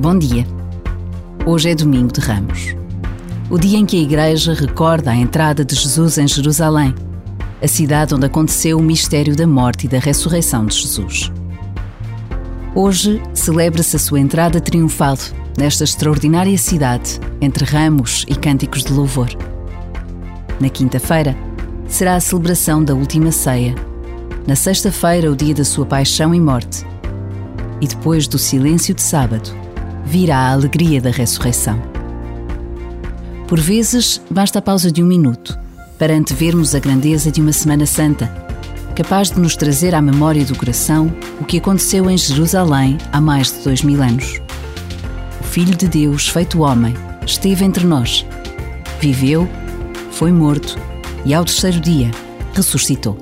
Bom dia. Hoje é domingo de Ramos. O dia em que a Igreja recorda a entrada de Jesus em Jerusalém, a cidade onde aconteceu o mistério da morte e da ressurreição de Jesus. Hoje celebra-se a sua entrada triunfal nesta extraordinária cidade, entre ramos e cânticos de louvor. Na quinta-feira, será a celebração da última ceia. Na sexta-feira, o dia da sua paixão e morte. E depois do silêncio de sábado, virá a alegria da ressurreição. Por vezes, basta a pausa de um minuto para antevermos a grandeza de uma Semana Santa, capaz de nos trazer à memória do coração o que aconteceu em Jerusalém há mais de dois mil anos. O Filho de Deus, feito homem, esteve entre nós, viveu, foi morto e ao terceiro dia ressuscitou.